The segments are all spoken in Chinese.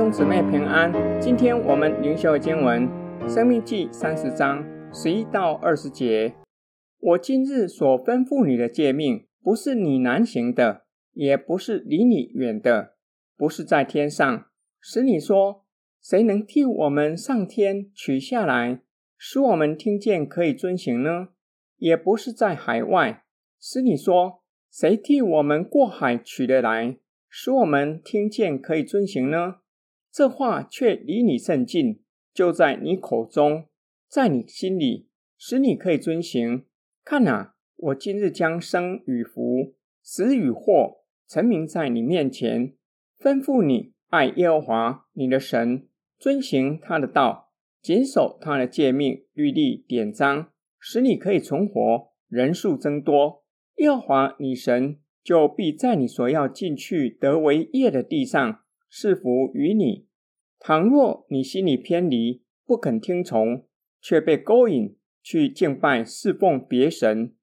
兄姊妹平安。今天我们灵修的经文《生命记》三十章十一到二十节。我今日所吩咐你的诫命，不是你难行的，也不是离你远的，不是在天上，使你说：谁能替我们上天取下来，使我们听见可以遵行呢？也不是在海外，使你说：谁替我们过海取得来，使我们听见可以遵行呢？这话却离你甚近，就在你口中，在你心里，使你可以遵行。看啊，我今日将生与福、死与祸，陈明在你面前，吩咐你爱耶和华你的神，遵行他的道，谨守他的诫命、律例、典章，使你可以存活，人数增多。耶和华你神就必在你所要进去得为业的地上。是福于你。倘若你心里偏离，不肯听从，却被勾引去敬拜侍奉别神，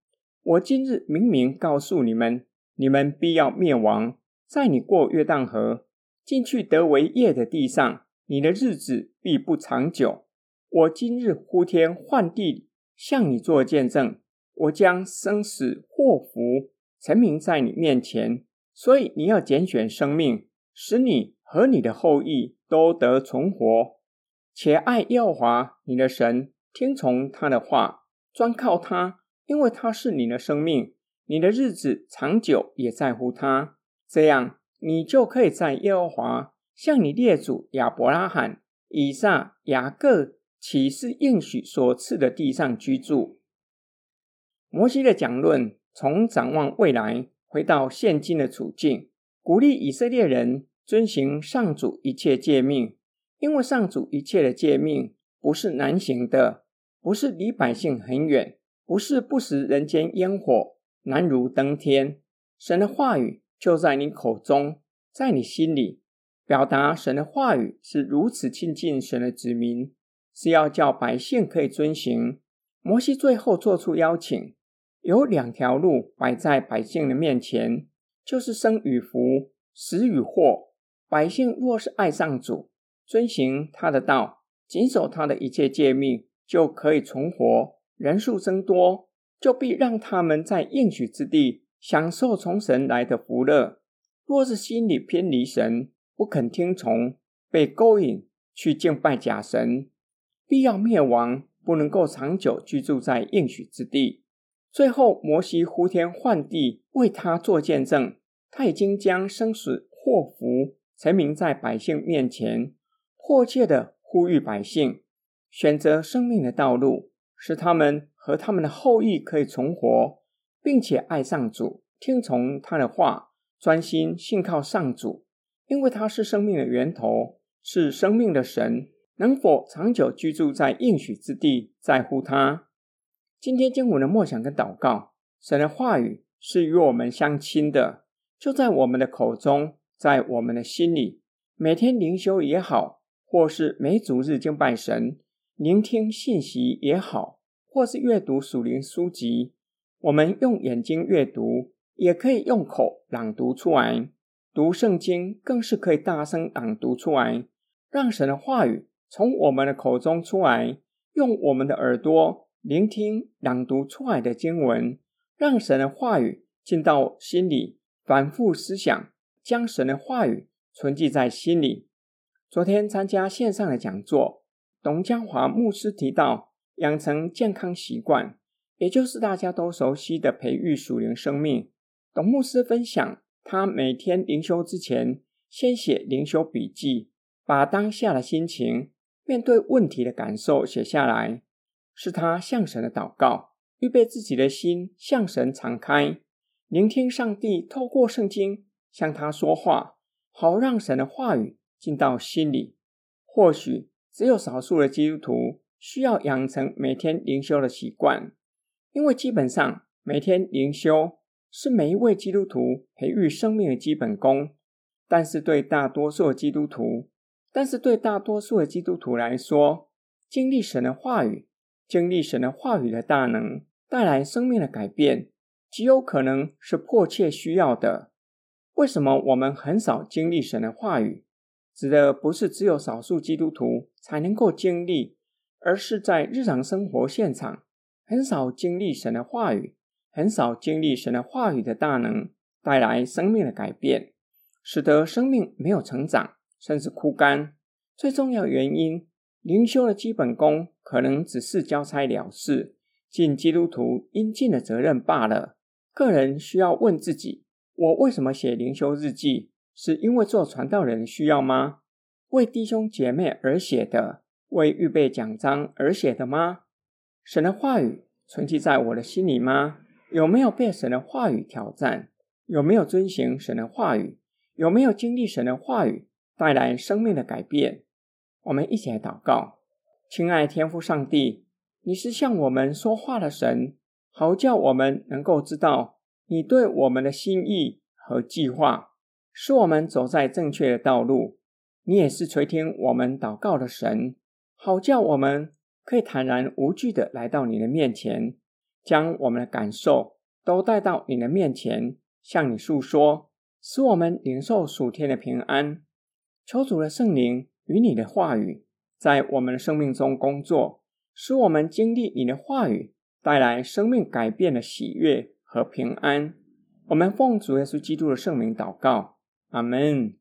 我今日明明告诉你们，你们必要灭亡。在你过约旦河进去得为业的地上，你的日子必不长久。我今日呼天唤地向你作见证，我将生死祸福陈明在你面前，所以你要拣选生命，使你。和你的后裔都得存活，且爱耶和华你的神，听从他的话，专靠他，因为他是你的生命，你的日子长久也在乎他。这样，你就可以在耶和华向你列祖亚伯拉罕、以撒、雅各起誓应许所赐的地上居住。摩西的讲论从展望未来，回到现今的处境，鼓励以色列人。遵行上主一切诫命，因为上主一切的诫命不是难行的，不是离百姓很远，不是不食人间烟火，难如登天。神的话语就在你口中，在你心里，表达神的话语是如此亲近神的子民，是要叫百姓可以遵行。摩西最后做出邀请，有两条路摆在百姓的面前，就是生与福，死与祸。百姓若是爱上主，遵行他的道，谨守他的一切诫命，就可以存活，人数增多，就必让他们在应许之地享受从神来的福乐。若是心里偏离神，不肯听从，被勾引去敬拜假神，必要灭亡，不能够长久居住在应许之地。最后，摩西呼天唤地为他做见证，他已经将生死祸福。陈明在百姓面前，迫切地呼吁百姓选择生命的道路，使他们和他们的后裔可以存活，并且爱上主，听从他的话，专心信靠上主，因为他是生命的源头，是生命的神。能否长久居住在应许之地，在乎他。今天经文的默想跟祷告，神的话语是与我们相亲的，就在我们的口中。在我们的心里，每天灵修也好，或是每主日敬拜神、聆听信息也好，或是阅读属灵书籍，我们用眼睛阅读，也可以用口朗读出来。读圣经更是可以大声朗读出来，让神的话语从我们的口中出来，用我们的耳朵聆听朗读出来的经文，让神的话语进到心里，反复思想。将神的话语存记在心里。昨天参加线上的讲座，董江华牧师提到养成健康习惯，也就是大家都熟悉的培育属灵生命。董牧师分享，他每天灵修之前，先写灵修笔记，把当下的心情、面对问题的感受写下来，是他向神的祷告，预备自己的心向神敞开，聆听上帝透过圣经。向他说话，好让神的话语进到心里。或许只有少数的基督徒需要养成每天灵修的习惯，因为基本上每天灵修是每一位基督徒培育生命的基本功。但是对大多数的基督徒，但是对大多数的基督徒来说，经历神的话语，经历神的话语的大能，带来生命的改变，极有可能是迫切需要的。为什么我们很少经历神的话语？指的不是只有少数基督徒才能够经历，而是在日常生活现场，很少经历神的话语，很少经历神的话语的大能带来生命的改变，使得生命没有成长，甚至枯干。最重要原因，灵修的基本功可能只是交差了事，尽基督徒应尽的责任罢了。个人需要问自己：我为什么写灵修日记？是因为做传道人需要吗？为弟兄姐妹而写的？为预备奖章而写的吗？神的话语存记在我的心里吗？有没有被神的话语挑战？有没有遵行神的话语？有没有经历神的话语带来生命的改变？我们一起来祷告，亲爱天父上帝，你是向我们说话的神，好叫我们能够知道你对我们的心意和计划。使我们走在正确的道路，你也是垂听我们祷告的神，好叫我们可以坦然无惧的来到你的面前，将我们的感受都带到你的面前，向你诉说，使我们领受属天的平安。求主的圣灵与你的话语在我们的生命中工作，使我们经历你的话语带来生命改变的喜悦和平安。我们奉主耶稣基督的圣名祷告。阿门。